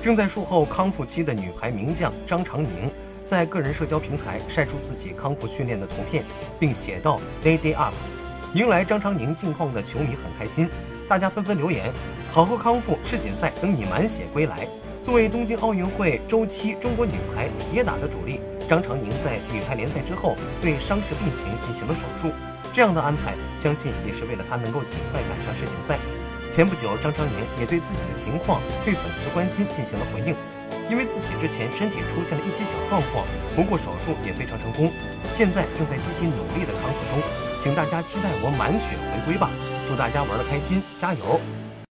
正在术后康复期的女排名将张常宁，在个人社交平台晒出自己康复训练的图片，并写道 “Day Day Up”，迎来张常宁近况的球迷很开心，大家纷纷留言：“好好康复，世锦赛等你满血归来。”作为东京奥运会周期中国女排铁打的主力，张常宁在女排联赛之后对伤势病情进行了手术。这样的安排，相信也是为了她能够尽快赶上世锦赛。前不久，张常宁也对自己的情况、对粉丝的关心进行了回应。因为自己之前身体出现了一些小状况，不过手术也非常成功，现在正在积极努力的康复中，请大家期待我满血回归吧！祝大家玩的开心，加油！